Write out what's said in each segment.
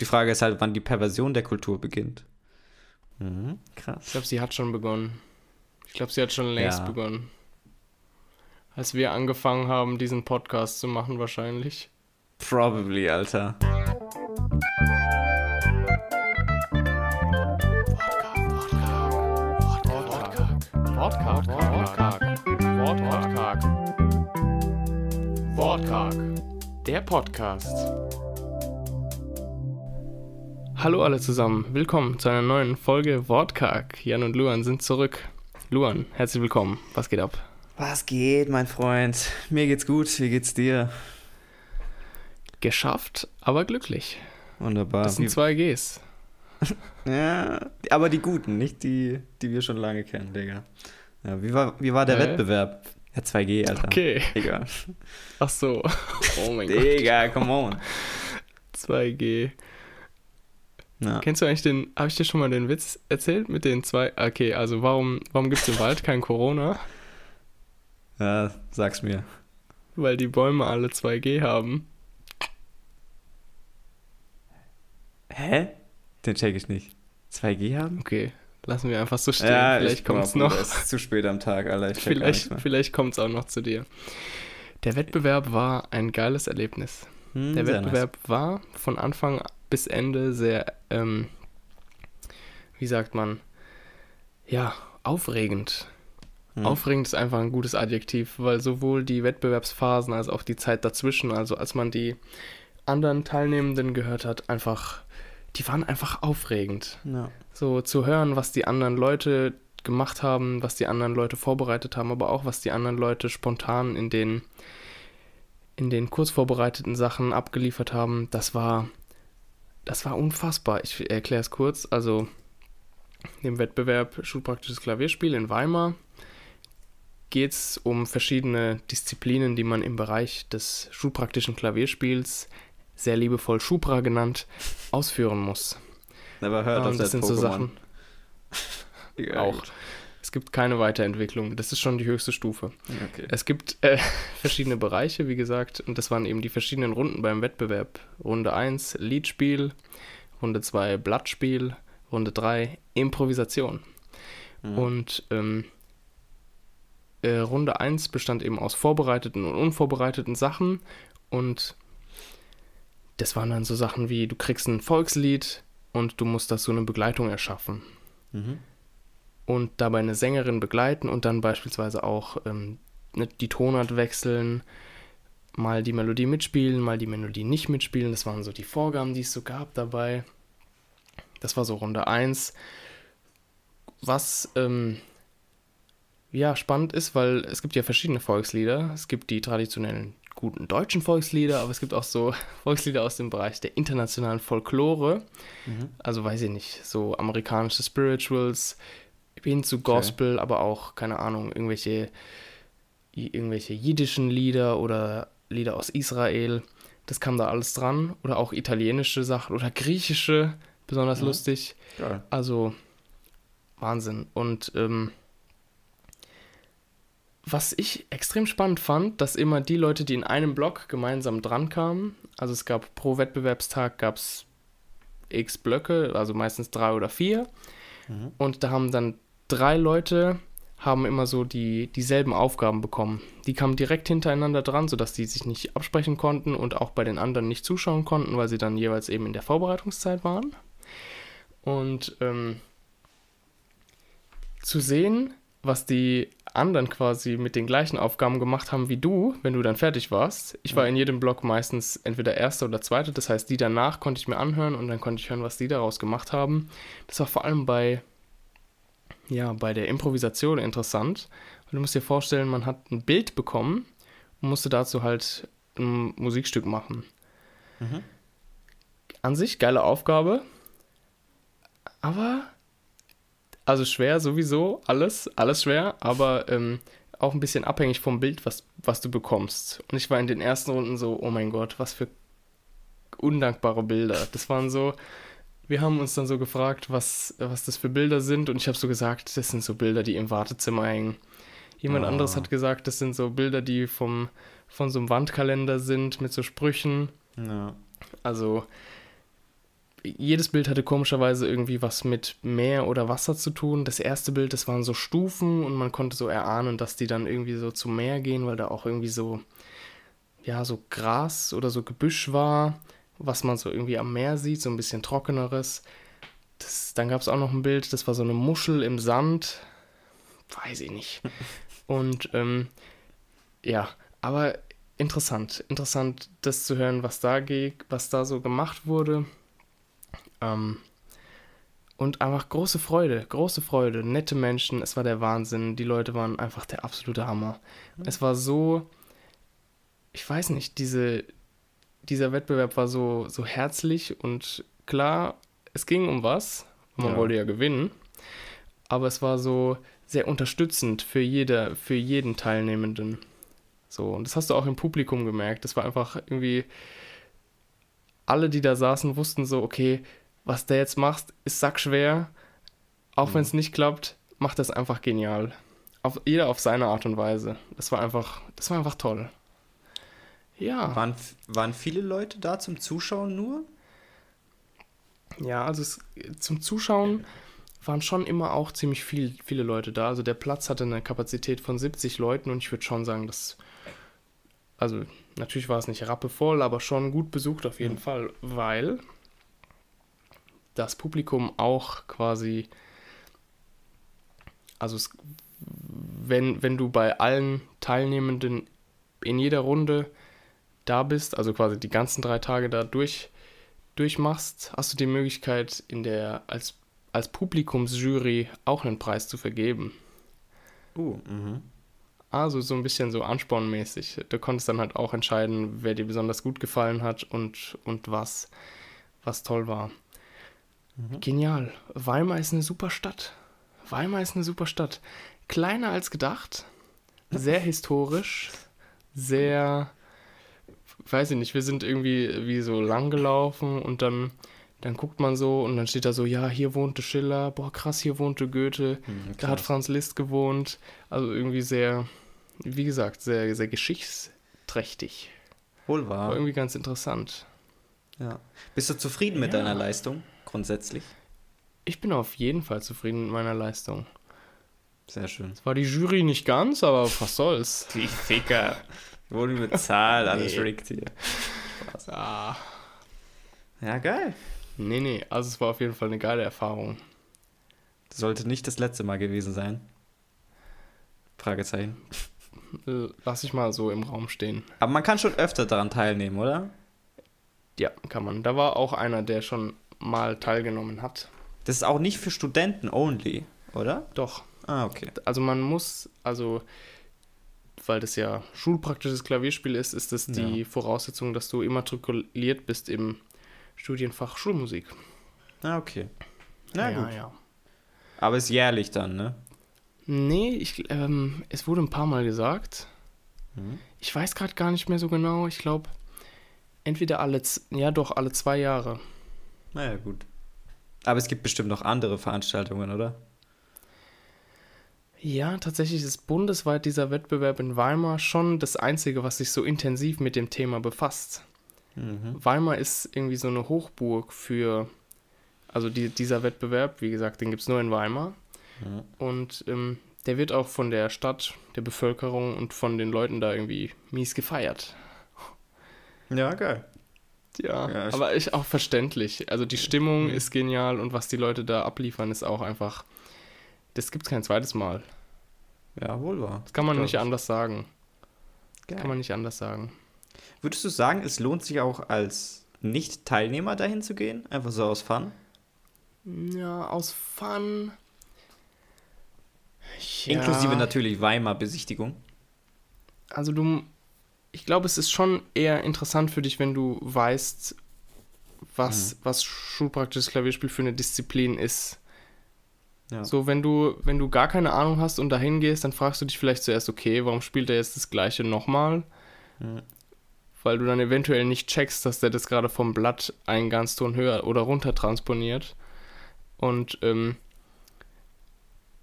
Die Frage ist halt, wann die Perversion der Kultur beginnt. Mhm, krass. Ich glaube, sie hat schon begonnen. Ich glaube, sie hat schon längst Ja. begonnen. Als wir angefangen haben, diesen Podcast zu machen, wahrscheinlich. Probably, Alter. Wortkarg. Wortkarg. Wortkarg. Wortkarg. Der Podcast. Hallo alle zusammen. Willkommen zu einer neuen Folge Wortkarg. Jan und Luan sind zurück. Luan, herzlich willkommen. Was geht ab? Was geht, mein Freund? Mir geht's gut, wie geht's dir? Geschafft, aber glücklich. Wunderbar. Das sind zwei Gs. ja, aber die guten, nicht die, die wir schon lange kennen, Digga. Ja, wie, war, wie war der Hä? Wettbewerb? Ja, 2G, Alter. Okay. Digga. Ach so. Oh mein Gott. Digga, come on. 2G. Ja. Kennst du eigentlich den, habe ich dir schon mal den Witz erzählt mit den zwei? Okay, also warum, warum gibt es im Wald kein Corona? ja, sag's mir. Weil die Bäume alle 2G haben. Hä? Den check ich nicht. 2G haben? Okay, lassen wir einfach so stehen. Ja, vielleicht ich komm kommt auf, es noch. Es ist zu spät am Tag, Alter. Vielleicht, vielleicht kommt es auch noch zu dir. Der Wettbewerb war ein geiles Erlebnis. Hm, Der Wettbewerb war von Anfang bis Ende sehr, ähm, wie sagt man, ja, aufregend. Hm. Aufregend ist einfach ein gutes Adjektiv, weil sowohl die Wettbewerbsphasen als auch die Zeit dazwischen, also als man die anderen Teilnehmenden gehört hat, einfach, die waren einfach aufregend. Ja. So zu hören, was die anderen Leute gemacht haben, was die anderen Leute vorbereitet haben, aber auch was die anderen Leute spontan in den in den kurz vorbereiteten Sachen abgeliefert haben, das war das war unfassbar. Ich erkläre es kurz. Also im Wettbewerb Schulpraktisches Klavierspiel in Weimar geht es um verschiedene Disziplinen, die man im Bereich des schulpraktischen Klavierspiels, sehr liebevoll Schupra genannt, ausführen muss. Never heard of Ähm, that das sind so Pokémon. Sachen. Auch. Es gibt keine Weiterentwicklung. Das ist schon die höchste Stufe. Okay. Es gibt äh, verschiedene Bereiche, wie gesagt, und das waren eben die verschiedenen Runden beim Wettbewerb. Runde 1 Liedspiel, Runde 2 Blattspiel, Runde 3 Improvisation. Mhm. Und ähm, äh, Runde 1 bestand eben aus vorbereiteten und unvorbereiteten Sachen und das waren dann so Sachen wie, du kriegst ein Volkslied und du musst dazu eine Begleitung erschaffen Mhm. Und dabei eine Sängerin begleiten und dann beispielsweise auch ähm, ne, die Tonart wechseln, mal die Melodie mitspielen, mal die Melodie nicht mitspielen. Das waren so die Vorgaben, die es so gab dabei. Das war so Runde 1. Was ähm, ja spannend ist, weil es gibt ja verschiedene Volkslieder. Es gibt die traditionellen guten deutschen Volkslieder, aber es gibt auch so Volkslieder aus dem Bereich der internationalen Folklore Mhm. also weiß ich nicht, so amerikanische Spirituals hin zu Gospel, aber auch, keine Ahnung, irgendwelche, irgendwelche jiddischen Lieder oder Lieder aus Israel. Das kam da alles dran. Oder auch italienische Sachen oder griechische, besonders Mhm. lustig. Geil. Also Wahnsinn. Und ähm, was ich extrem spannend fand, dass immer die Leute, die in einem Block gemeinsam dran kamen, also es gab pro Wettbewerbstag gab es x Blöcke, also meistens drei oder vier. Mhm. Und da haben dann drei Leute haben immer so die dieselben Aufgaben bekommen. Die kamen direkt hintereinander dran, sodass die sich nicht absprechen konnten und auch bei den anderen nicht zuschauen konnten, weil sie dann jeweils eben in der Vorbereitungszeit waren. Und ähm, zu sehen, was die anderen quasi mit den gleichen Aufgaben gemacht haben wie du, wenn du dann fertig warst. Ich war in jedem Block meistens entweder erster oder zweiter, das heißt, die danach konnte ich mir anhören und dann konnte ich hören, was die daraus gemacht haben. Das war vor allem bei, ja, bei der Improvisation interessant. Und du musst dir vorstellen, man hat ein Bild bekommen und musste dazu halt ein Musikstück machen. Mhm. An sich geile Aufgabe, aber also schwer sowieso, alles, alles schwer, aber ähm, auch ein bisschen abhängig vom Bild, was, was du bekommst. Und ich war in den ersten Runden so, oh mein Gott, was für undankbare Bilder. Das waren so, wir haben uns dann so gefragt, was, was das für Bilder sind und ich habe so gesagt, das sind so Bilder, die im Wartezimmer hängen. Jemand Ah. anderes hat gesagt, das sind so Bilder, die vom, von so einem Wandkalender sind mit so Sprüchen. Ja. Also jedes Bild hatte komischerweise irgendwie was mit Meer oder Wasser zu tun. Das erste Bild, das waren so Stufen und man konnte so erahnen, dass die dann irgendwie so zum Meer gehen, weil da auch irgendwie so, ja, so Gras oder so Gebüsch war, was man so irgendwie am Meer sieht, so ein bisschen trockeneres. Das, dann gab es auch noch ein Bild, das war so eine Muschel im Sand. Weiß ich nicht. Und ähm, ja, aber interessant, interessant, das zu hören, was da geht, was da so gemacht wurde. Ähm, und einfach große Freude, große Freude, nette Menschen, es war der Wahnsinn, die Leute waren einfach der absolute Hammer. Mhm. Es war so, ich weiß nicht, diese, dieser Wettbewerb war so, so herzlich und klar, es ging um was, man ja. wollte ja gewinnen, aber es war so sehr unterstützend für, jeder, für jeden Teilnehmenden. So, und das hast du auch im Publikum gemerkt. Das war einfach irgendwie, alle, die da saßen, wussten so, okay, was der jetzt macht, ist sackschwer. Auch mhm. wenn es nicht klappt, macht das einfach genial. Auf, jeder auf seine Art und Weise. Das war einfach, das war einfach toll. Ja. Waren, waren viele Leute da zum Zuschauen nur? Ja, also es, zum Zuschauen waren schon immer auch ziemlich viel, viele Leute da. Also der Platz hatte eine Kapazität von 70 Leuten und ich würde schon sagen, dass also natürlich war es nicht rappevoll, aber schon gut besucht auf jeden mhm. Fall, weil das Publikum auch quasi, also es, wenn, wenn du bei allen Teilnehmenden in jeder Runde da bist, also quasi die ganzen drei Tage da durch, durchmachst, hast du die Möglichkeit, in der, als, als Publikumsjury auch einen Preis zu vergeben. Uh, mhm. Also so ein bisschen so anspornmäßig. Du konntest dann halt auch entscheiden, wer dir besonders gut gefallen hat und, und was, was toll war. Mhm. Genial. Weimar ist eine super Stadt. Weimar ist eine super Stadt. Kleiner als gedacht, sehr historisch, sehr, weiß ich nicht, wir sind irgendwie wie so lang gelaufen und dann, dann guckt man so und dann steht da so, ja, hier wohnte Schiller, boah, krass, hier wohnte Goethe, mhm, da hat Franz Liszt gewohnt. Also irgendwie sehr, wie gesagt, sehr, sehr geschichtsträchtig. Wohl wahr. War irgendwie ganz interessant. Ja. Bist du zufrieden mit ja. deiner Leistung grundsätzlich? Ich bin auf jeden Fall zufrieden mit meiner Leistung. Sehr schön. Es war die Jury nicht ganz, aber was soll's. Die Ficker. Wurde mit Zahl, alles nee. rigged hier. Ah. Ja, geil. Nee, nee, also es war auf jeden Fall eine geile Erfahrung. Das sollte nicht das letzte Mal gewesen sein. Fragezeichen. Lass ich mal so im Raum stehen. Aber man kann schon öfter daran teilnehmen, oder? Ja, kann man. Da war auch einer, der schon mal teilgenommen hat. Das ist auch nicht für Studenten only, oder? Doch. Ah, okay. Also man muss, also weil das ja schulpraktisches Klavierspiel ist, ist das die ja. Voraussetzung, dass du immatrikuliert bist im Studienfach Schulmusik. Ah, okay. Na ja, gut. Ja. Aber ist jährlich dann, ne? Nee, ich, ähm, es wurde ein paar Mal gesagt. Mhm. Ich weiß gerade gar nicht mehr so genau. Ich glaube, entweder alle, ja doch, alle zwei Jahre. Naja, gut. Aber es gibt bestimmt noch andere Veranstaltungen, oder? Ja, tatsächlich ist bundesweit dieser Wettbewerb in Weimar schon das Einzige, was sich so intensiv mit dem Thema befasst. Mhm. Weimar ist irgendwie so eine Hochburg für, also die, dieser Wettbewerb, wie gesagt, den gibt es nur in Weimar. Mhm. Und ähm, der wird auch von der Stadt, der Bevölkerung und von den Leuten da irgendwie mies gefeiert. Ja, geil. Ja, ja aber ich auch verständlich. Also die Stimmung mhm. ist genial und was die Leute da abliefern, ist auch einfach. Das gibt es kein zweites Mal. Ja, wohl wahr. Das kann man nicht anders sagen. Geil. Kann man nicht anders sagen. Würdest du sagen, es lohnt sich auch als Nicht-Teilnehmer dahin zu gehen? Einfach so aus Fun? Ja, aus Fun ja. Inklusive natürlich Weimar-Besichtigung. Also du, ich glaube, es ist schon eher interessant für dich, wenn du weißt, was, mhm. was schulpraktisches Klavierspiel für eine Disziplin ist. Ja. So, wenn du, wenn du gar keine Ahnung hast und dahin gehst, dann fragst du dich vielleicht zuerst, okay, warum spielt er jetzt das gleiche nochmal? Mhm. Weil du dann eventuell nicht checkst, dass der das gerade vom Blatt einen Ganzton höher oder runter transponiert. Und ähm,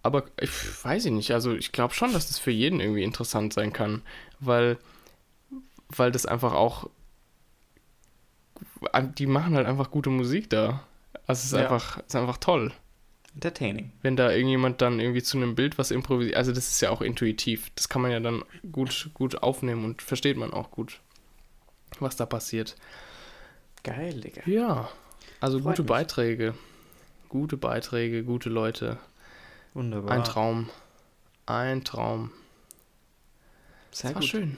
aber ich weiß ich nicht. Also ich glaube schon, dass das für jeden irgendwie interessant sein kann, weil, weil das einfach auch die machen halt einfach gute Musik da. Also es ist, Ja. einfach, es ist einfach toll. Entertaining. Wenn da irgendjemand dann irgendwie zu einem Bild was improvisiert, also das ist ja auch intuitiv. Das kann man ja dann gut, gut aufnehmen und versteht man auch gut, was da passiert. Geil, Digga. Ja, also Freut gute mich. Beiträge. Gute Beiträge, gute Leute. Wunderbar. Ein Traum. Ein Traum. Sehr Das war gut. schön.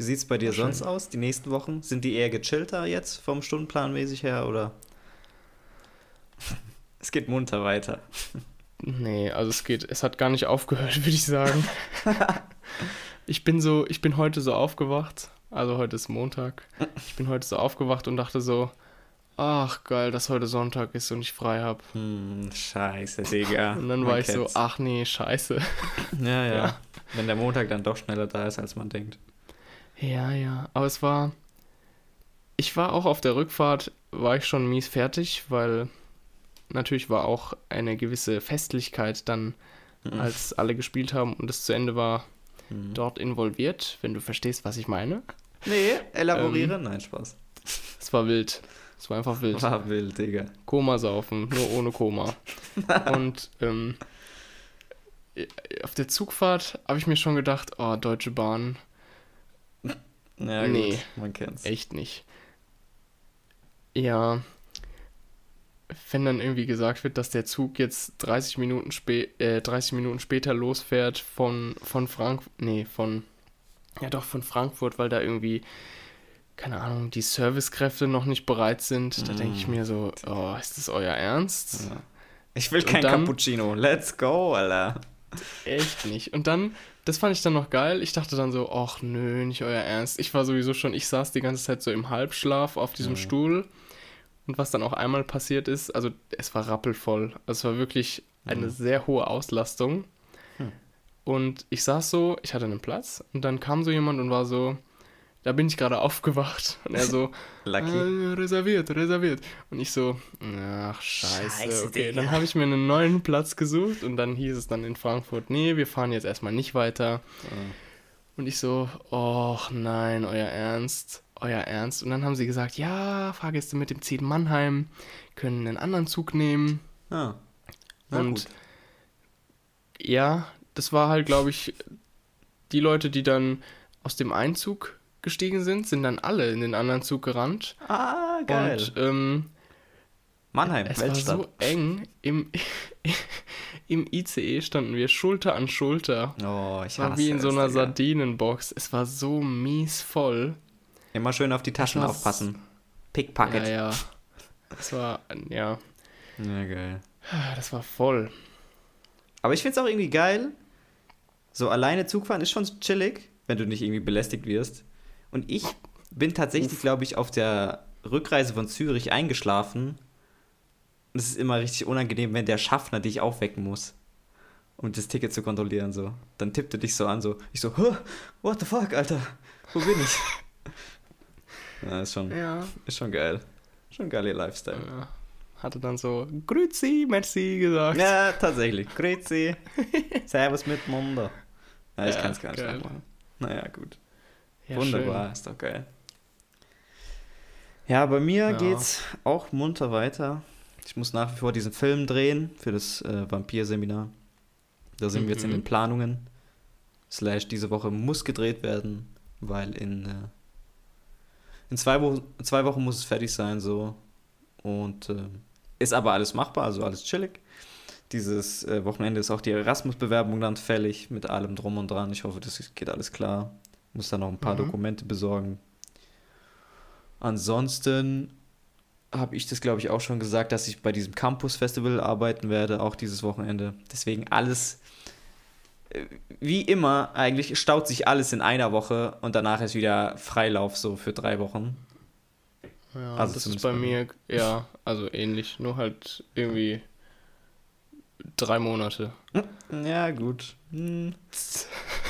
Wie sieht's bei dir sonst aus, die nächsten Wochen? Sind die eher gechillter jetzt vom Stundenplan mäßig her oder? es geht munter weiter. Nee, also es geht, es hat gar nicht aufgehört, würde ich sagen. ich bin so, ich bin heute so aufgewacht, also heute ist Montag. Ich bin heute so aufgewacht und dachte so, ach geil, dass heute Sonntag ist und ich frei habe. Hm, scheiße, Digga. Und dann war ich so, ach nee, scheiße. Ja, ja, Ja. Wenn der Montag dann doch schneller da ist, als man denkt. Ja, ja, aber es war, ich war auch auf der Rückfahrt, war ich schon mies fertig, weil natürlich war auch eine gewisse Festlichkeit dann, Mhm. als alle gespielt haben und es zu Ende war, Mhm. dort involviert, wenn du verstehst, was ich meine. Nee, elaboriere. Ähm, Nein, Spaß. Es war wild. Es war einfach wild. War wild, Digga. Koma saufen, nur ohne Koma. Und ähm, auf der Zugfahrt habe ich mir schon gedacht, oh, Deutsche Bahn, Ja, Nee. gut, man kennt's. echt nicht. Ja, wenn dann irgendwie gesagt wird, dass der Zug jetzt 30 Minuten, spä äh, 30 Minuten später losfährt von, von Frankfurt, nee, von, ja doch, von Frankfurt, weil da irgendwie, keine Ahnung, die Servicekräfte noch nicht bereit sind, da denke ich Mm. mir so, oh, ist das euer Ernst? Ja. Ich will Und kein dann- Cappuccino. Let's go, Alter. Echt nicht. Und dann, das fand ich dann noch geil. Ich dachte dann so, ach nö, nicht euer Ernst. Ich war sowieso schon, ich saß die ganze Zeit so im Halbschlaf auf diesem Mhm. Stuhl. Und was dann auch einmal passiert ist, also es war rappelvoll. Also es war wirklich eine Mhm. sehr hohe Auslastung. Hm. Und ich saß so, ich hatte einen Platz und dann kam so jemand und war so, da bin ich gerade aufgewacht. Und er so, Lucky. äh, reserviert, reserviert. Und ich so, ach scheiße, Scheiße, okay. Digga. Dann habe ich mir einen neuen Platz gesucht und dann hieß es dann in Frankfurt, nee, wir fahren jetzt erstmal nicht weiter. Und ich so, oh nein, euer Ernst, euer Ernst. Und dann haben sie gesagt, ja, Fahrgäste mit dem Ziel Mannheim können einen anderen Zug nehmen. Ah. Und gut. ja, das war halt, glaube ich, die Leute, die dann aus dem Einzug gestiegen sind, sind dann alle in den anderen Zug gerannt. Ah, geil. Und ähm, Mannheim, es war Weltstadt. so eng. Im, Im ICE standen wir Schulter an Schulter. oh, ich war hasse wie in so einer. Sardinenbox. Es war so mies voll. Immer schön auf die Taschen war aufpassen. Pickpocket. Ja, ja. Es war, ja, ja, geil. das war voll. Aber ich find's auch irgendwie geil. So alleine Zugfahren ist schon chillig, wenn du nicht irgendwie belästigt wirst. Und ich bin tatsächlich, glaube ich, auf der Rückreise von Zürich eingeschlafen. Und es ist immer richtig unangenehm, wenn der Schaffner dich aufwecken muss, um das Ticket zu kontrollieren. So. Dann tippt er dich so an, so. Ich so, "Huh, what the fuck, Alter? Wo bin ich? ja, ist schon, Ja. ist schon geil. Schon geil, ihr Lifestyle. ja. Hatte dann so, Grüezi, merci gesagt. Ja, tatsächlich. Grüezi. Servus mit Mundo. Ja, ich Ja, kann es gar nicht nachmachen. Naja, gut. Ja, Wunderbar, ist doch geil. Ja, bei mir Ja. geht's auch munter weiter. Ich muss nach wie vor diesen Film drehen für das äh, Vampir-Seminar. Da sind wir jetzt in Mhm. den Planungen. Slash, diese Woche muss gedreht werden, weil in, äh, in zwei, Wochen, zwei Wochen muss es fertig sein, so. Und äh, ist aber alles machbar, also alles chillig. Dieses äh, Wochenende ist auch die Erasmus-Bewerbung dann fällig mit allem drum und dran. Ich hoffe, das geht alles klar. Muss dann noch ein paar Mhm. Dokumente besorgen. Ansonsten habe ich das, glaube ich, auch schon gesagt, dass ich bei diesem Campus-Festival arbeiten werde, auch dieses Wochenende. Deswegen alles, äh, wie immer, eigentlich staut sich alles in einer Woche und danach ist wieder Freilauf so für drei Wochen. Ja, Also das ist bei bei mir, ja, also ähnlich, nur halt irgendwie drei Monate. Ja, gut. Hm.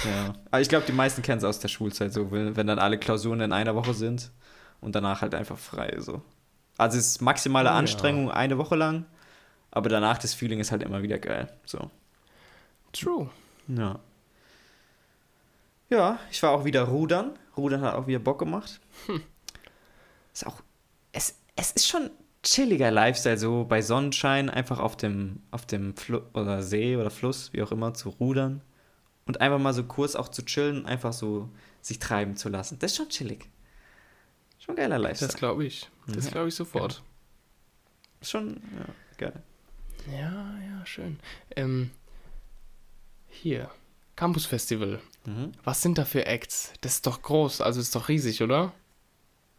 Ja. Aber ich glaube, die meisten kennen es aus der Schulzeit, so, wenn, wenn dann alle Klausuren in einer Woche sind und danach halt einfach frei, so. Also es ist maximale Ja. Anstrengung eine Woche lang, aber danach das Feeling ist halt immer wieder geil, so. True. Ja. Ja, ich war auch wieder rudern. Rudern hat auch wieder Bock gemacht. Ist auch es ist schon chilliger Lifestyle, so bei Sonnenschein einfach auf dem, auf dem Flu oder See oder Fluss, wie auch immer, zu rudern und einfach mal so kurz auch zu chillen, einfach so sich treiben zu lassen. Das ist schon chillig. Schon geiler Lifestyle. Das glaube ich. Das Ja, glaube ich sofort. Genau. Schon, ja, geil. Ja, ja, schön. Ähm, hier, Campus Festival. Mhm. Was sind da für Acts? Das ist doch groß, also ist doch riesig, oder?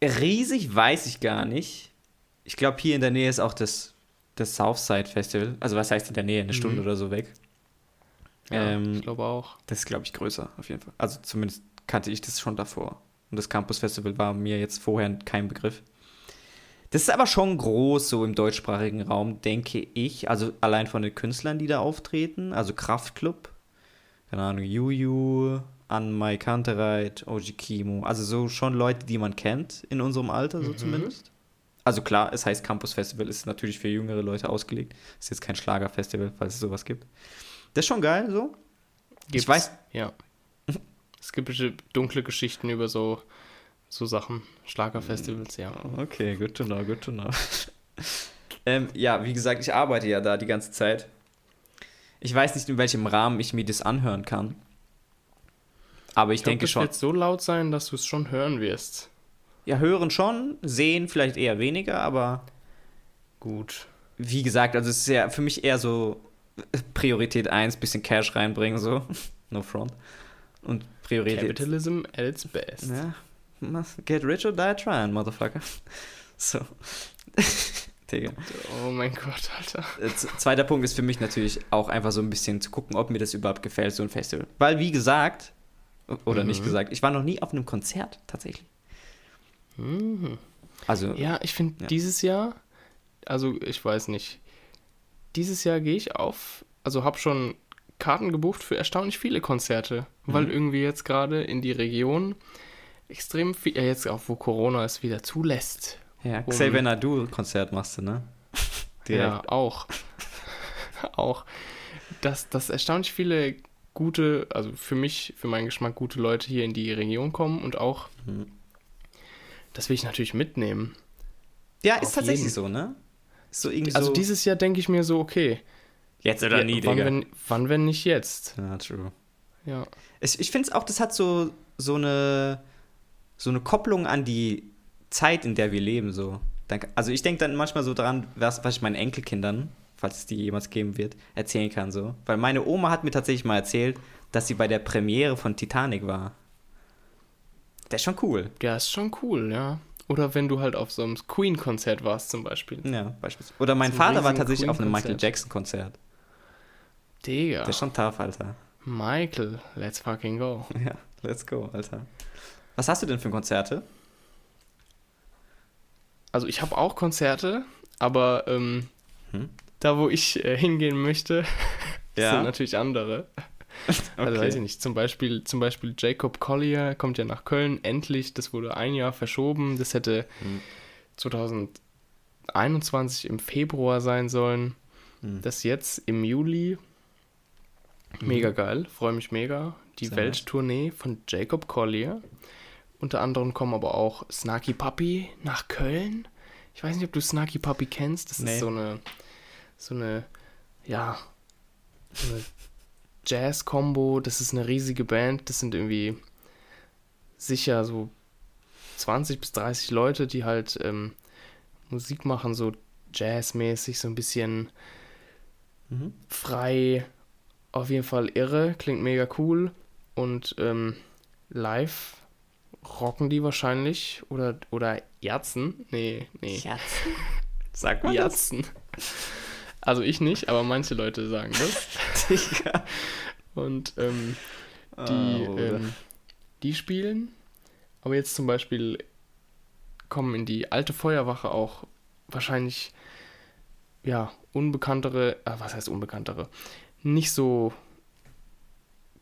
Riesig weiß ich gar nicht. Ich glaube, hier in der Nähe ist auch das, das Southside Festival. Also, was heißt in der Nähe? Eine Stunde Mhm. oder so weg. Ja, Ähm, ich glaube auch. Das ist, glaube ich, größer, auf jeden Fall. Also, zumindest kannte ich das schon davor. Und das Campus Festival war mir jetzt vorher kein Begriff. Das ist aber schon groß, so im deutschsprachigen Raum, denke ich. Also, allein von den Künstlern, die da auftreten. Also, Kraftklub, keine Ahnung, Juju, Anmai Kantereit, OG Kimo. Also, so schon Leute, die man kennt in unserem Alter, so Mhm. zumindest. Also, klar, es heißt Campus Festival, ist natürlich für jüngere Leute ausgelegt. Ist jetzt kein Schlagerfestival, falls es sowas gibt. Das ist schon geil, so. Gibt's? weiß- Ja. es gibt dunkle Geschichten über so, so Sachen. Schlagerfestivals, ja. Okay, good to know, good to know. ähm, ja, wie gesagt, ich arbeite ja da die ganze Zeit. Ich weiß nicht, in welchem Rahmen ich mir das anhören kann. Aber ich, Ich glaub, denke das schon. wird so laut sein, dass du es schon hören wirst. Ja, hören schon, sehen vielleicht eher weniger, aber Gut. wie gesagt, also es ist ja für mich eher so Priorität 1, bisschen Cash reinbringen, so. no front. Und Priorität. Capitalism at its best. Ja, get rich or die trying, motherfucker. So. Digga. Oh mein Gott, Alter. Äh, Zweiter Punkt ist für mich natürlich auch einfach so ein bisschen zu gucken, ob mir das überhaupt gefällt, so ein Festival. Weil, wie gesagt, oder nicht Mhm. gesagt, ich war noch nie auf einem Konzert tatsächlich. Mhm. Also, Ja, ich finde Ja. dieses Jahr, also ich weiß nicht, dieses Jahr gehe ich auf, also habe schon Karten gebucht für erstaunlich viele Konzerte, weil Mhm. irgendwie jetzt gerade in die Region extrem viel, ja jetzt auch wo Corona es wieder zulässt. ja, Xavier Nadu-Konzert machst du, ne? Ja, auch. auch. Dass, dass erstaunlich viele gute, also für mich, für meinen Geschmack gute Leute hier in die Region kommen und auch, Mhm. das will ich natürlich mitnehmen. Ja, ist tatsächlich jeden. so, ne? So irgendwie Also so. dieses Jahr denke ich mir so, okay, jetzt oder Ja, nie, wann, Digga. wenn, wann, wenn nicht jetzt? ja, true. Ja. Ich, ich finde es auch, das hat so, so, eine, so eine Kopplung an die Zeit, in der wir leben. So. Also ich denke dann manchmal so dran, was, was ich meinen Enkelkindern, falls es die jemals geben wird, erzählen kann. So. Weil meine Oma hat mir tatsächlich mal erzählt, dass sie bei der Premiere von Titanic war. Das ist schon cool. Ja, ist schon cool, ja. Oder wenn du halt auf so einem Queen-Konzert warst zum Beispiel. Ja, beispielsweise. Oder mein So Vater war tatsächlich auf einem Michael. Jackson-Konzert. Digga. Das ist schon tough, Alter. Michael, let's fucking go. Ja, let's go, Alter. Was hast du denn für Konzerte? Also ich habe auch Konzerte, aber ähm, Hm? da wo ich äh, hingehen möchte, Ja. sind natürlich andere. Also weiß ich nicht, zum Beispiel, zum Beispiel Jacob Collier kommt ja nach Köln, endlich, das wurde ein Jahr verschoben, das hätte Hm. 2021 im Februar sein sollen, Hm. das jetzt im Juli. Mega geil, freue mich mega. Die Sehr Welttournee von Jacob Collier. Unter anderem kommen aber auch Snarky Puppy nach Köln. Ich weiß nicht, ob du Snarky Puppy kennst. Das Nee. ist so eine, so eine, ja, so eine Jazz-Combo. Das ist eine riesige Band. Das sind irgendwie sicher so 20 bis 30 Leute, die halt ähm, Musik machen, so jazzmäßig, so ein bisschen Mhm. frei, auf jeden Fall irre, klingt mega cool und ähm, live rocken die wahrscheinlich oder oder Ärzten, nee, nee, Jatzen? Sag mal das. Also ich nicht, aber manche Leute sagen das. Und ähm, die, Oh, ähm, die spielen, aber jetzt zum Beispiel kommen in die alte Feuerwache auch wahrscheinlich, ja, unbekanntere, äh, was heißt unbekanntere, nicht so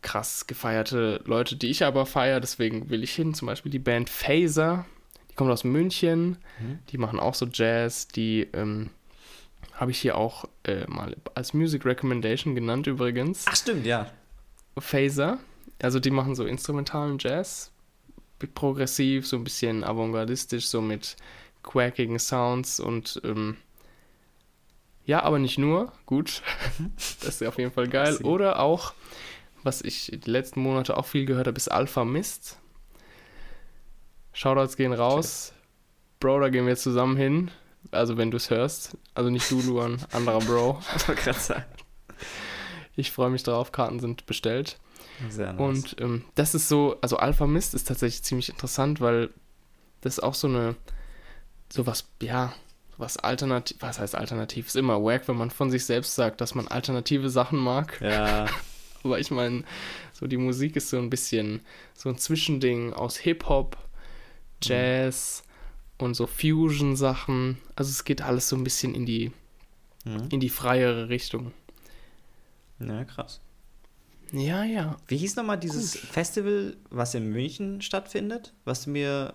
krass gefeierte Leute, die ich aber feiere, deswegen will ich hin, zum Beispiel die Band Phaser, die kommt aus München, Mhm. die machen auch so Jazz, die ähm, habe ich hier auch äh, mal als Music Recommendation genannt übrigens. Ach, stimmt, ja. Phaser. Also die machen so instrumentalen Jazz, progressiv, so ein bisschen avantgardistisch, so mit quackigen Sounds und ähm, ja, aber nicht nur. Gut, das ist auf jeden Fall geil. Oder auch, was ich die letzten Monate auch viel gehört habe, ist Alpha Mist. Shoutouts gehen raus. Bro, da gehen wir zusammen hin. Also wenn du es hörst. Also nicht du, Luan, anderer Bro. Ich wollte gerade sagen. Ich freue mich drauf, Karten sind bestellt. Sehr nice. Und ähm, das ist so, also Alpha Mist ist tatsächlich ziemlich interessant, weil das ist auch so eine, sowas, ja, was alternativ, was heißt alternativ? Ist immer wack, wenn man von sich selbst sagt, dass man alternative Sachen mag. ja, Aber ich meine, so die Musik ist so ein bisschen so ein Zwischending aus Hip-Hop, Jazz und so Fusion-Sachen. Also es geht alles so ein bisschen in die, mhm. in die freiere Richtung. ja, krass. Ja, ja. Wie hieß nochmal dieses Gut. Festival, was in München stattfindet, was du mir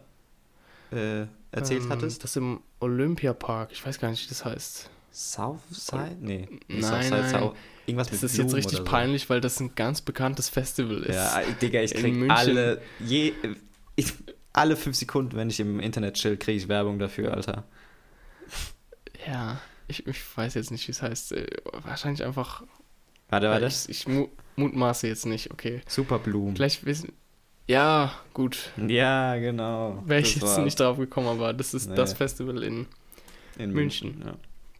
äh, erzählt Ähm, hattest? Das im Olympiapark. Ich weiß gar nicht, wie das heißt. Southside? Nee, Nein, Southside, nein. South. Irgendwas Das ist jetzt Blumen richtig oder so. peinlich, weil das ein ganz bekanntes Festival ist. Ja, Digga, ich krieg alle, je, ich, alle fünf Sekunden, wenn ich im Internet chill, kriege ich Werbung dafür, Alter. Ja, ich, ich weiß jetzt nicht, wie es heißt. Äh, Wahrscheinlich einfach. Warte, warte. Ich, ich mu mutmaße jetzt nicht, okay. Superblumen. Vielleicht wissen. Ja, gut. Ja, genau. Wäre ich jetzt nicht drauf gekommen, aber das ist Nee. das Festival in. in München. Ja.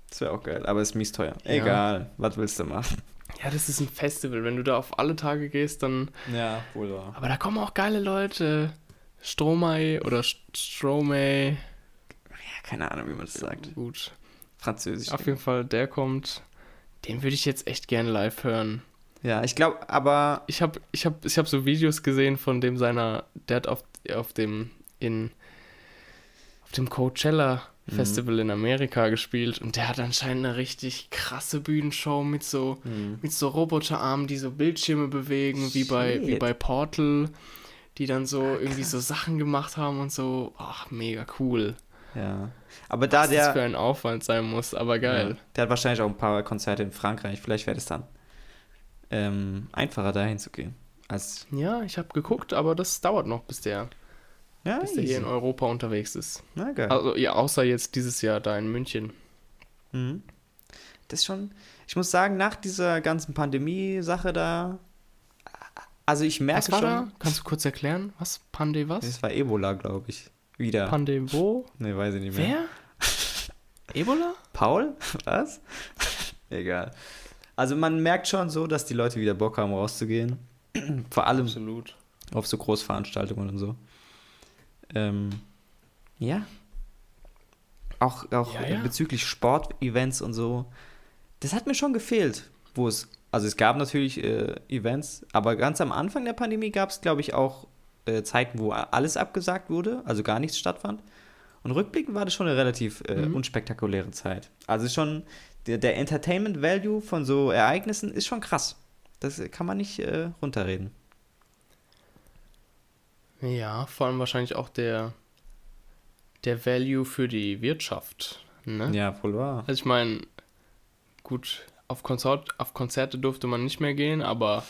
Das wäre auch geil, aber ist mies teuer. Ja. Egal, was willst du machen? Ja, das ist ein Festival. Wenn du da auf alle Tage gehst, dann. Ja, wohl wahr. Aber da kommen auch geile Leute. Stromae oder St- Stromae. Ja, keine Ahnung, wie man das sagt. Gut. Französisch. Auf jeden Fall, der kommt. Den würde ich jetzt echt gerne live hören. Ja, ich glaube, aber Ich habe ich hab, ich hab so Videos gesehen von dem seiner, der hat auf, auf dem in auf dem Coachella Mhm. Festival in Amerika gespielt und der hat anscheinend eine richtig krasse Bühnenshow mit so hm, mit so Roboterarmen, die so Bildschirme bewegen, wie bei wie bei Portal, die dann so irgendwie so Sachen gemacht haben und so, ach mega cool. ja. Aber da Was das für der, ein Aufwand sein muss, aber geil. ja, der hat wahrscheinlich auch ein paar Konzerte in Frankreich. Vielleicht wäre es dann ähm, einfacher, dahin zu gehen. Als, Ja, ich habe geguckt, aber das dauert noch, bis der, ja, bis der hier in Europa unterwegs ist. Na, geil. Also, ja, außer jetzt dieses Jahr da in München. Mhm. Das ist schon, ich muss sagen, nach dieser ganzen Pandemie-Sache da, also ich merke Was schon, da? Kannst du kurz erklären? Was? Pande was? es war Ebola, glaube ich. Wieder. Pande wo? ne, weiß ich nicht mehr. Wer? Ebola? Paul? Was? Egal. Also man merkt schon so, dass die Leute wieder Bock haben, rauszugehen. Vor allem Absolut. auf so Großveranstaltungen und so. Ähm, ja. Auch, auch Ja, ja. bezüglich Sportevents und so. Das hat mir schon gefehlt, wo es, also es gab natürlich äh, Events, aber ganz am Anfang der Pandemie gab es, glaube ich, auch äh, Zeiten, wo alles abgesagt wurde, also gar nichts stattfand. Und rückblickend war das schon eine relativ äh, Mhm. unspektakuläre Zeit. Also schon, der, der Entertainment Value von so Ereignissen ist schon krass. Das kann man nicht äh, runterreden. Ja, vor allem wahrscheinlich auch der, der Value für die Wirtschaft. Ne? Ja, voll wahr. Also ich meine, gut, auf, Konzert, auf Konzerte durfte man nicht mehr gehen, aber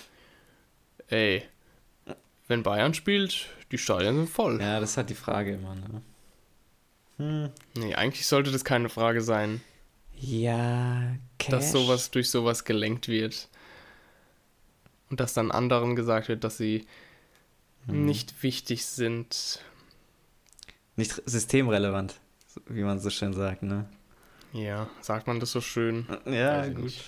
ey, wenn Bayern spielt, die Stadien sind voll. Ja, das ist halt die Frage immer, ne? Hm. Nee, eigentlich sollte das keine Frage sein, Ja, Cash. dass sowas durch sowas gelenkt wird. Und dass dann anderen gesagt wird, dass sie Hm. nicht wichtig sind. Nicht systemrelevant, wie man so schön sagt, ne? Ja, sagt man das so schön? Ja, gut. nicht.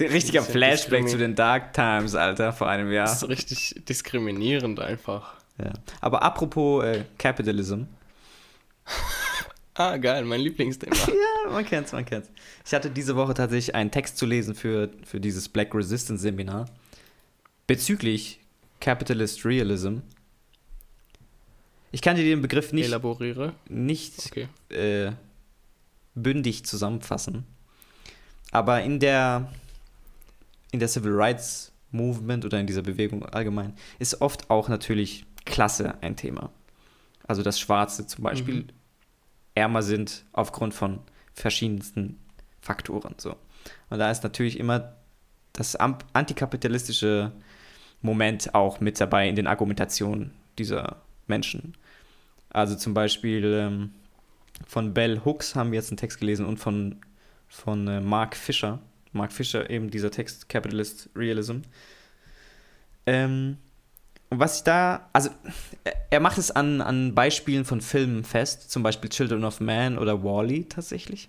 Richtiger Flashback zu den Dark Times, Alter, vor einem Jahr. Das ist richtig diskriminierend einfach. Ja. Aber apropos äh, Capitalism. Ah, geil, mein Lieblingsthema. Ja, man kennt's, man kennt's. Ich hatte diese Woche tatsächlich einen Text zu lesen für, für dieses Black Resistance Seminar bezüglich Capitalist Realism. Ich kann dir den Begriff nicht, Elaboriere. nicht Okay. äh, bündig zusammenfassen. Aber in der, in der Civil Rights Movement oder in dieser Bewegung allgemein ist oft auch natürlich Klasse ein Thema. Also dass Schwarze zum Beispiel Mhm. ärmer sind aufgrund von verschiedensten Faktoren. So. Und da ist natürlich immer das antikapitalistische Moment auch mit dabei in den Argumentationen dieser Menschen. Also zum Beispiel, ähm, von Bell Hooks haben wir jetzt einen Text gelesen und von, von äh, Mark Fisher. Mark Fisher, eben dieser Text, Capitalist Realism. Ähm, und was ich da, also er macht es an, an Beispielen von Filmen fest, zum Beispiel Children of Man oder Wally -E tatsächlich.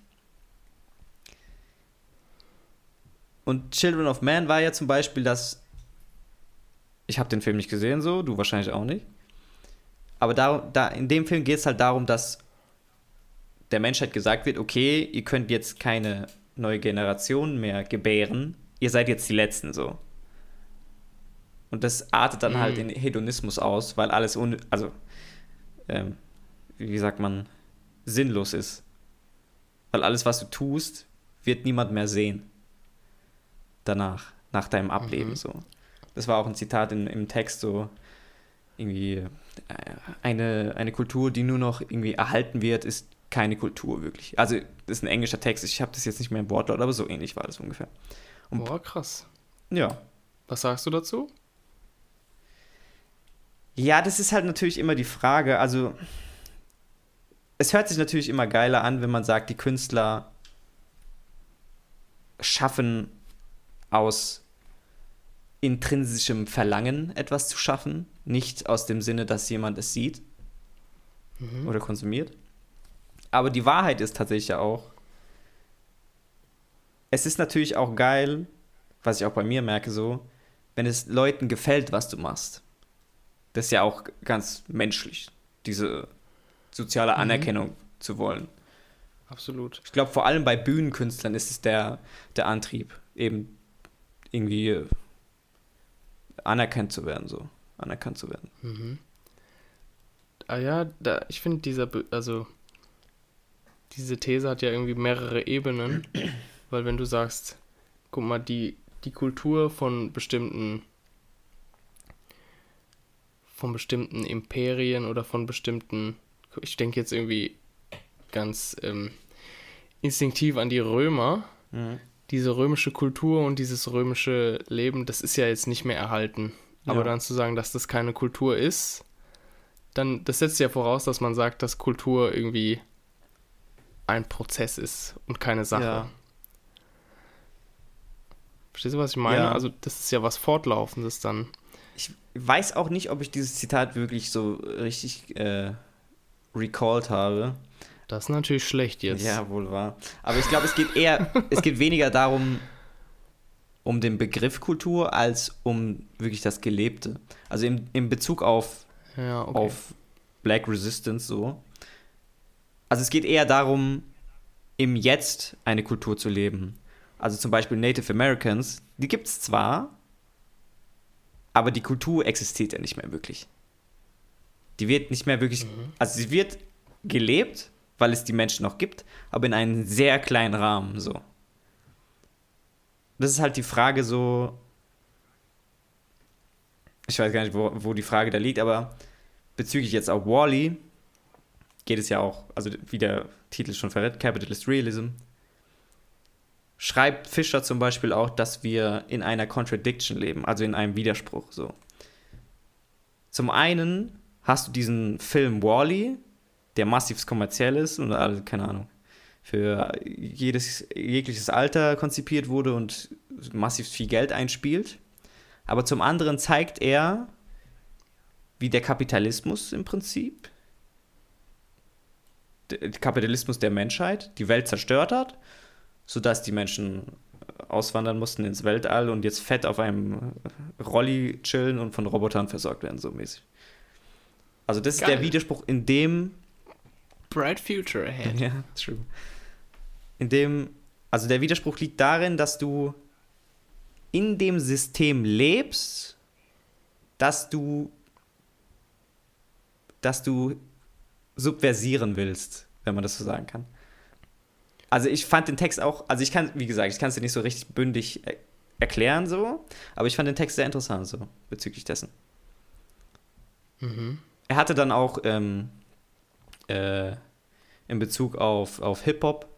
Und Children of Man war ja zum Beispiel das. Ich habe den Film nicht gesehen, so, du wahrscheinlich auch nicht. Aber da, da, in dem Film geht es halt darum, dass der Menschheit gesagt wird, okay, ihr könnt jetzt keine neue Generation mehr gebären, ihr seid jetzt die Letzten so. Und das artet dann halt mhm. halt in Hedonismus aus, weil alles, un also, ähm, wie sagt man, sinnlos ist. Weil alles, was du tust, wird niemand mehr sehen. Danach, nach deinem Ableben mhm. so. Das war auch ein Zitat in, im Text so, irgendwie, äh, eine, eine Kultur, die nur noch irgendwie erhalten wird, ist keine Kultur wirklich. Also, das ist ein englischer Text, ich habe das jetzt nicht mehr im Wortlaut, aber so ähnlich war das ungefähr. Und, Boah, krass. Ja. Was sagst du dazu? Ja, das ist halt natürlich immer die Frage. Also, es hört sich natürlich immer geiler an, wenn man sagt, die Künstler schaffen aus intrinsischem Verlangen etwas zu schaffen, nicht aus dem Sinne, dass jemand es sieht mhm. oder konsumiert. Aber die Wahrheit ist tatsächlich ja auch, es ist natürlich auch geil, was ich auch bei mir merke, so, wenn es Leuten gefällt, was du machst. Das ist ja auch ganz menschlich, diese soziale mhm. Anerkennung mhm. zu wollen. Absolut. Ich glaube, vor allem bei Bühnenkünstlern ist es der, der Antrieb, eben irgendwie anerkannt zu werden, so. Anerkannt zu werden. Mhm. Ah ja, da, ich finde dieser, also diese These hat ja irgendwie mehrere Ebenen, weil wenn du sagst, guck mal, die, die Kultur von bestimmten von bestimmten Imperien oder von bestimmten, ich denke jetzt irgendwie ganz ähm, instinktiv an die Römer. Mhm. Diese römische Kultur und dieses römische Leben, das ist ja jetzt nicht mehr erhalten. Ja. Aber dann zu sagen, dass das keine Kultur ist, dann, das setzt ja voraus, dass man sagt, dass Kultur irgendwie ein Prozess ist und keine Sache. Ja. Verstehst du, was ich meine? Ja. Also, das ist ja was Fortlaufendes dann ich weiß auch nicht, ob ich dieses Zitat wirklich so richtig äh, recalled habe. Das ist natürlich schlecht jetzt. Ja, wohl wahr. Aber ich glaube, es geht eher, es geht weniger darum, um den Begriff Kultur, als um wirklich das Gelebte. Also im, im Bezug auf, ja, okay. auf Black Resistance so. Also es geht eher darum, im Jetzt eine Kultur zu leben. Also zum Beispiel Native Americans, die gibt es zwar, aber die Kultur existiert ja nicht mehr wirklich. Die wird nicht mehr wirklich, mhm. also sie wird gelebt, weil es die Menschen noch gibt, aber in einem sehr kleinen Rahmen so. Das ist halt die Frage so, ich weiß gar nicht, wo, wo die Frage da liegt, aber bezüglich jetzt auch Wally geht es ja auch, also wie der Titel schon verrät, Capitalist Realism, schreibt Fischer zum Beispiel auch, dass wir in einer Contradiction leben, also in einem Widerspruch. So. Zum einen hast du diesen Film Wally, der massiv kommerziell ist und also, keine Ahnung, für jedes, jegliches Alter konzipiert wurde und massiv viel Geld einspielt. Aber zum anderen zeigt er, wie der Kapitalismus im Prinzip, Kapitalismus der Menschheit, die Welt zerstört hat sodass die Menschen auswandern mussten ins Weltall und jetzt fett auf einem Rolli chillen und von Robotern versorgt werden, so mäßig. Also das Geil. ist der Widerspruch, in dem Bright Future ahead. Ja, true. In dem, also der Widerspruch liegt darin, dass du in dem System lebst, dass du, dass du subversieren willst, wenn man das so sagen kann. Also ich fand den Text auch, also ich kann, wie gesagt, ich kann es dir nicht so richtig bündig er erklären so, aber ich fand den Text sehr interessant so bezüglich dessen. Mhm. Er hatte dann auch ähm, äh, in Bezug auf, auf Hip-Hop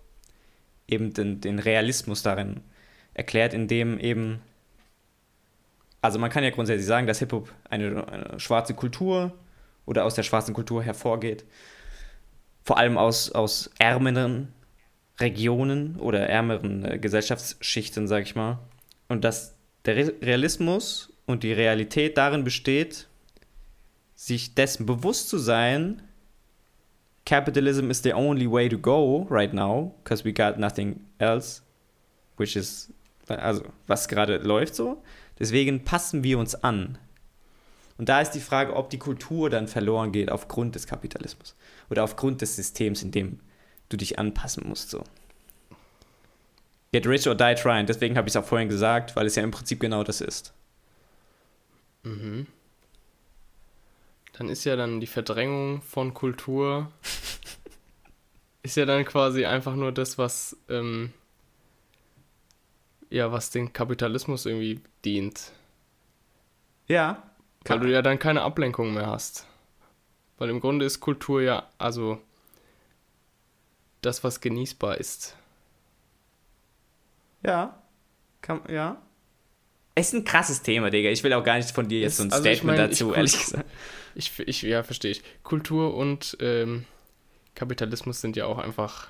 eben den, den Realismus darin erklärt, indem eben, also man kann ja grundsätzlich sagen, dass Hip-Hop eine, eine schwarze Kultur oder aus der schwarzen Kultur hervorgeht vor allem aus, aus ärmeren Regionen oder ärmeren äh, Gesellschaftsschichten, sag ich mal. Und dass der Re Realismus und die Realität darin besteht, sich dessen bewusst zu sein, capitalism is the only way to go right now, because we got nothing else, which is, also was gerade läuft so. Deswegen passen wir uns an. Und da ist die Frage, ob die Kultur dann verloren geht aufgrund des Kapitalismus oder aufgrund des Systems, in dem du dich anpassen musst. So. Get rich or die trying. Deswegen habe ich es auch vorhin gesagt, weil es ja im Prinzip genau das ist. Mhm. Dann ist ja dann die Verdrängung von Kultur ist ja dann quasi einfach nur das, was ähm, ja, was den Kapitalismus irgendwie dient. Ja. Weil du ja dann keine Ablenkung mehr hast. Weil im Grunde ist Kultur ja, also das, was genießbar ist. Ja. Kann, ja. Es ist ein krasses Thema, Digga. Ich will auch gar nicht von dir jetzt so ein also ich Statement mein, dazu, ich, ehrlich gesagt. Ich, ich ja, verstehe ich. Kultur und ähm, Kapitalismus sind ja auch einfach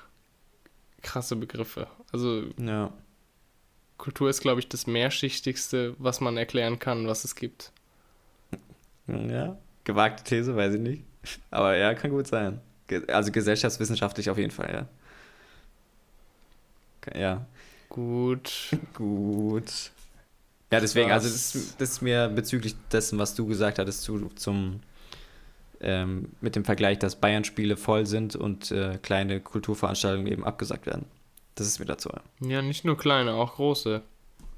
krasse Begriffe. Also Ja. Kultur ist, glaube ich, das mehrschichtigste, was man erklären kann, was es gibt. Ja. Gewagte These, weiß ich nicht. Aber ja, kann gut sein. Also gesellschaftswissenschaftlich auf jeden Fall, ja. Ja. Gut. Gut. Ja, deswegen, also das, das ist mir bezüglich dessen, was du gesagt hattest, zu, zum ähm, mit dem Vergleich, dass Bayern-Spiele voll sind und äh, kleine Kulturveranstaltungen eben abgesagt werden. Das ist mir dazu. Ja, nicht nur kleine, auch große.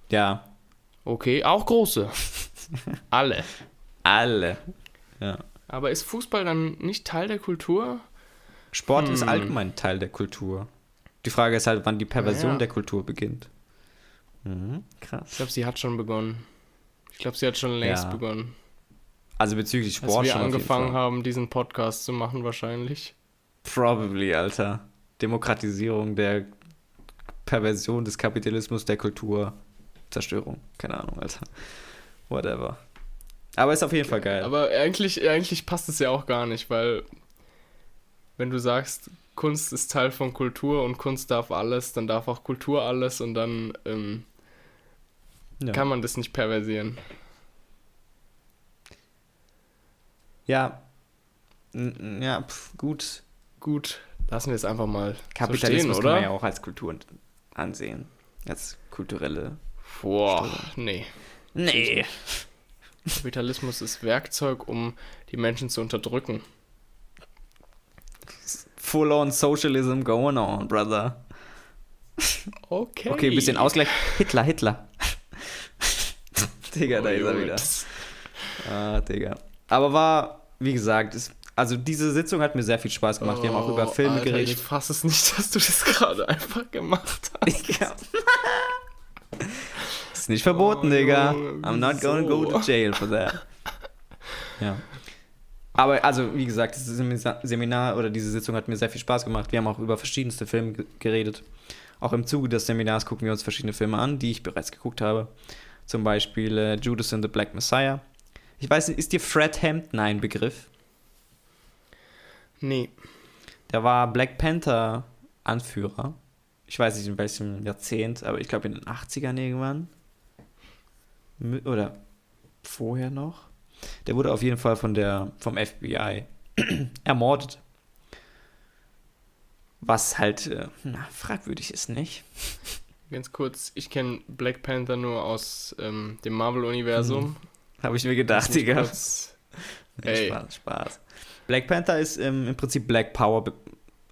Ja, Okay, auch große. Alle. Alle. Ja. Aber ist Fußball dann nicht Teil der Kultur? Sport ist Hm. allgemein Teil der Kultur. Die Frage ist halt, wann die Perversion Ja. der Kultur beginnt. Mhm, Ich krass. glaube, sie hat schon begonnen. Ich glaube, sie hat schon längst Ja. begonnen. Also bezüglich Als Sport wir schon angefangen haben, diesen Podcast zu machen, wahrscheinlich. Probably, Alter. Demokratisierung der Perversion des Kapitalismus, der Kultur, Zerstörung. Keine Ahnung, Alter. Whatever. Aber ist auf jeden Fall geil. Aber eigentlich, eigentlich passt es ja auch gar nicht, weil wenn du sagst, Kunst ist Teil von Kultur und Kunst darf alles, dann darf auch Kultur alles und dann ähm, ja. kann man das nicht perversieren. ja. Ja, pf, gut. Gut, lassen wir es einfach mal Kapitalismus so stehen, kann man oder? ja auch als Kultur ansehen. Als kulturelle. Boah, nee. Nee. Kapitalismus ist Werkzeug, um die Menschen zu unterdrücken. Full on Socialism going on, brother. Okay. Okay, ein bisschen Ausgleich. Hitler, Hitler. Digga, da Oh, ist er wieder. Ah, Digga. Aber war, wie gesagt, ist, also diese Sitzung hat mir sehr viel Spaß gemacht. Wir haben auch über Oh, Filme Alter, geredet. Ich fasse es nicht, dass du das gerade einfach gemacht hast. Digga. ist nicht verboten, Oh, Digga. Junge, I'm not gonna go to jail for that. Ja. Aber also, wie gesagt, dieses Semina- Seminar oder diese Sitzung hat mir sehr viel Spaß gemacht. Wir haben auch über verschiedenste Filme ge- geredet. Auch im Zuge des Seminars gucken wir uns verschiedene Filme an, die ich bereits geguckt habe. Zum Beispiel äh, Judas and the Black Messiah. Ich weiß nicht, ist dir Fred Hampton ein Begriff? Nee. Der war Black Panther Anführer. Ich weiß nicht in welchem Jahrzehnt, aber ich glaube in den 80ern irgendwann. Oder vorher noch. Der wurde auf jeden Fall von der, vom FBI ermordet. Was halt äh, na, fragwürdig ist, nicht? Ganz kurz, ich kenne Black Panther nur aus ähm, dem Marvel-Universum. Habe ich mir gedacht, Digga. kurz- Nee, Ey. Spaß, Spaß. Black Panther ist ähm, im Prinzip Black Power,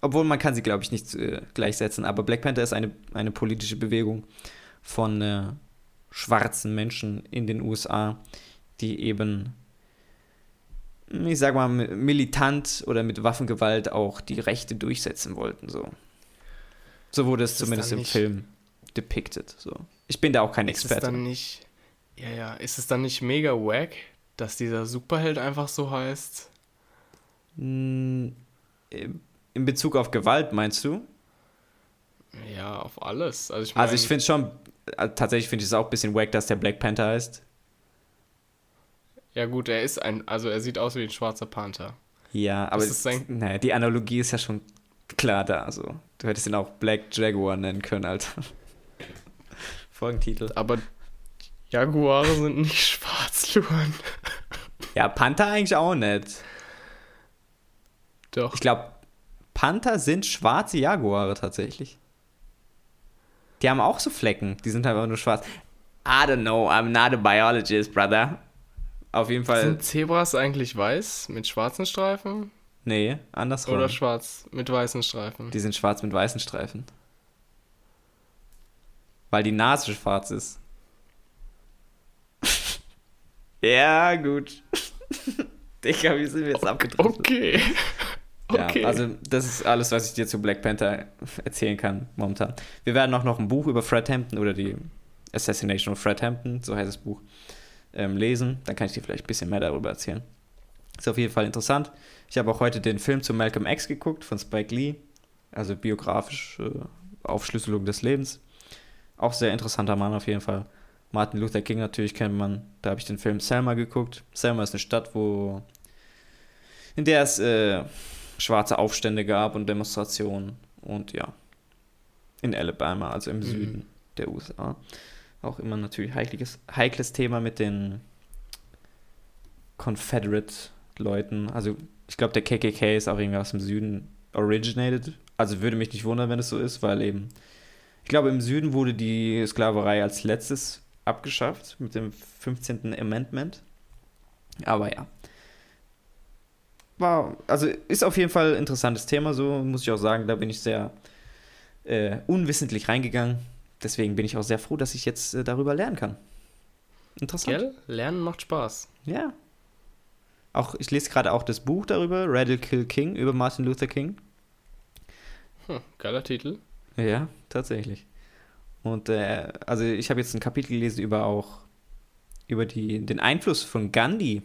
obwohl man kann sie, glaube ich, nicht äh, gleichsetzen, aber Black Panther ist eine, eine politische Bewegung von äh, schwarzen Menschen in den USA, die eben, ich sag mal, mi- militant oder mit Waffengewalt auch die Rechte durchsetzen wollten. So, so wurde es Ist es zumindest im Film depicted. So. Ich bin da auch kein Ist es Experte. dann nicht. Ja, ja, ist es dann nicht mega wack, dass dieser Superheld einfach so heißt? Mm, In Bezug auf Gewalt, meinst du? Ja, auf alles. Also ich, Also mein, ich finde schon, tatsächlich finde ich es auch ein bisschen wack, dass der Black Panther heißt. Ja, gut, er ist ein. Also er sieht aus wie ein schwarzer Panther. Ja, aber ist sein- naja, die Analogie ist ja schon klar da. So. Du hättest ihn auch Black Jaguar nennen können, Alter. Folgentitel. Aber Jaguare sind nicht schwarz, Luan. Ja, Panther eigentlich auch nicht. Doch. Ich glaube, Panther sind schwarze Jaguare tatsächlich. Die haben auch so Flecken. Die sind einfach nur schwarz. I don't know, I'm not a biologist, brother. Auf jeden Fall. Sind Zebras eigentlich weiß mit schwarzen Streifen? nee, andersrum. Oder schwarz mit weißen Streifen? Die sind schwarz mit weißen Streifen. Weil die Nase schwarz ist. ja, gut. Digga, wie sind wir jetzt abgedriftet? Okay. Okay. Ja, also das ist alles, was ich dir zu Black Panther erzählen kann momentan. Wir werden auch noch ein Buch über Fred Hampton oder die Assassination of Fred Hampton, so heißt das Buch, ähm, lesen. Dann kann ich dir vielleicht ein bisschen mehr darüber erzählen. Ist auf jeden Fall interessant. Ich habe auch heute den Film zu Malcolm X geguckt von Spike Lee, also biografische Aufschlüsselung des Lebens. Auch sehr interessanter Mann auf jeden Fall. Martin Luther King natürlich kennt man. Da habe ich den Film Selma geguckt. Selma ist eine Stadt, wo in der es äh, schwarze Aufstände gab und Demonstrationen und ja, in Alabama, also im Mhm. Süden der USA. Auch immer natürlich heikles, heikles Thema mit den Confederate-Leuten. Also ich glaube, der KKK ist auch irgendwie aus dem Süden originated. Also würde mich nicht wundern, wenn es so ist, weil eben, ich glaube, im Süden wurde die Sklaverei als letztes abgeschafft mit dem 15. Amendment. Aber ja, war, also ist auf jeden Fall ein interessantes Thema, so muss ich auch sagen. Da bin ich sehr äh, unwissentlich reingegangen. Deswegen bin ich auch sehr froh, dass ich jetzt äh, darüber lernen kann. Interessant. Gell? Lernen macht Spaß. Ja. Auch, ich lese gerade auch das Buch darüber, Radical King, über Martin Luther King. Hm, geiler Titel. Ja, tatsächlich. Und äh, also ich habe jetzt ein Kapitel gelesen über auch über die, den Einfluss von Gandhi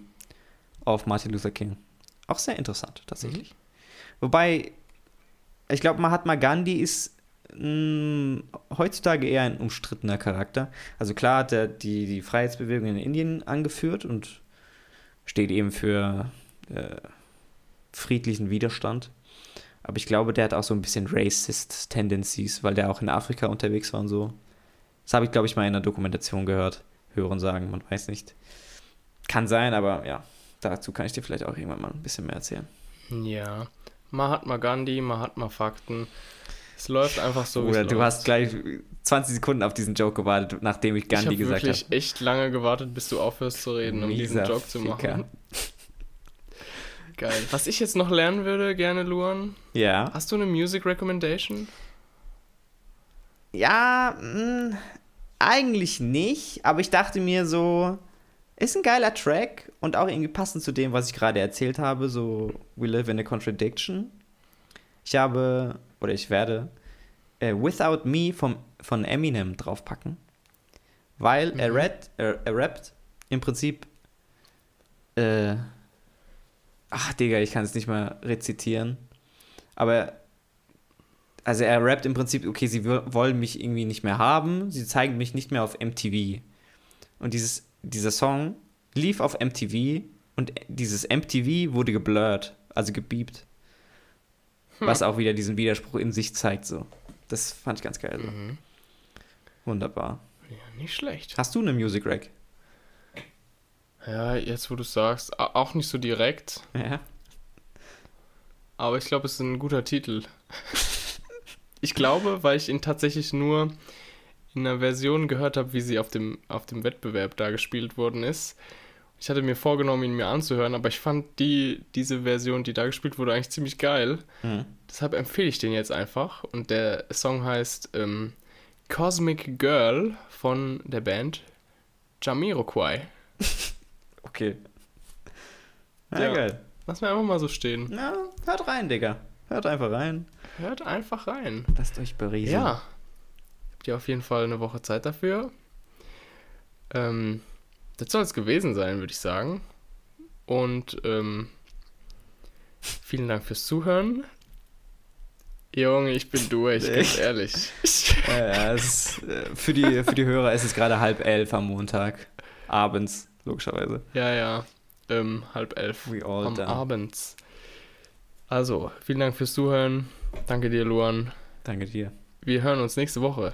auf Martin Luther King. Auch sehr interessant, tatsächlich. Wobei, ich glaube, Mahatma Gandhi ist mh, heutzutage eher ein umstrittener Charakter. Also klar hat er die, die Freiheitsbewegung in Indien angeführt und steht eben für äh, friedlichen Widerstand. Aber ich glaube, der hat auch so ein bisschen racist Tendencies, weil der auch in Afrika unterwegs war und so. Das habe ich, glaube ich, mal in einer Dokumentation gehört. Hören sagen, man weiß nicht. Kann sein, aber ja, dazu kann ich dir vielleicht auch irgendwann mal ein bisschen mehr erzählen. Ja. Mahatma Gandhi, Mahatma Fakten. Es läuft einfach so. Oder du läuft. hast gleich 20 Sekunden auf diesen Joke gewartet, nachdem ich Gandhi ich habe gesagt wirklich habe. echt lange gewartet, bis du aufhörst zu reden, um diesen Mieser Joke zu machen. Geil. Was ich jetzt noch lernen würde, gerne, Luan. Ja. Hast du eine Music Recommendation? Ja, mh, eigentlich nicht, aber ich dachte mir so, ist ein geiler Track und auch irgendwie passend zu dem, was ich gerade erzählt habe, so We Live in a Contradiction. Ich habe, oder ich werde, äh, Without Me vom, von Eminem draufpacken, weil er, Mhm. rappt, er, er rappt im Prinzip, äh, ach Digga, ich kann es nicht mal rezitieren, aber also er rappt im Prinzip, okay, sie wo- wollen mich irgendwie nicht mehr haben, sie zeigen mich nicht mehr auf MTV. Und dieses, dieser Song lief auf MTV und dieses MTV wurde geblurrt, also gebiebt. Was auch wieder diesen Widerspruch in sich zeigt, so. Das fand ich ganz geil. So. Mhm. Wunderbar. Ja, nicht schlecht. Hast du eine Music Rack? Ja, jetzt wo du sagst, auch nicht so direkt, Ja. aber ich glaube, es ist ein guter Titel. Ich glaube, weil ich ihn tatsächlich nur in einer Version gehört habe, wie sie auf dem, auf dem Wettbewerb da gespielt worden ist. Ich hatte mir vorgenommen, ihn mir anzuhören, aber ich fand die, diese Version, die da gespielt wurde, eigentlich ziemlich geil. Hm. Deshalb empfehle ich den jetzt einfach. Und der Song heißt ähm, Cosmic Girl von der Band Jamiroquai. Okay. Ja, Ja. geil. Lass mir einfach mal so stehen. Na, hört rein, Digga. Hört einfach rein. Hört einfach rein. Lasst euch berieseln. Ja. Habt ihr auf jeden Fall eine Woche Zeit dafür. Ähm, das soll es gewesen sein, würde ich sagen. Und ähm, vielen Dank fürs Zuhören. Junge, ich bin durch, ganz ehrlich. Ja, ist, äh, für, die, für die Hörer ist es gerade halb elf am Montag. Abends, logischerweise. Ja, ja. Ähm, halb elf We all am done. Abends. Also, vielen Dank fürs Zuhören. Danke dir, Luan. Danke dir. Wir hören uns nächste Woche.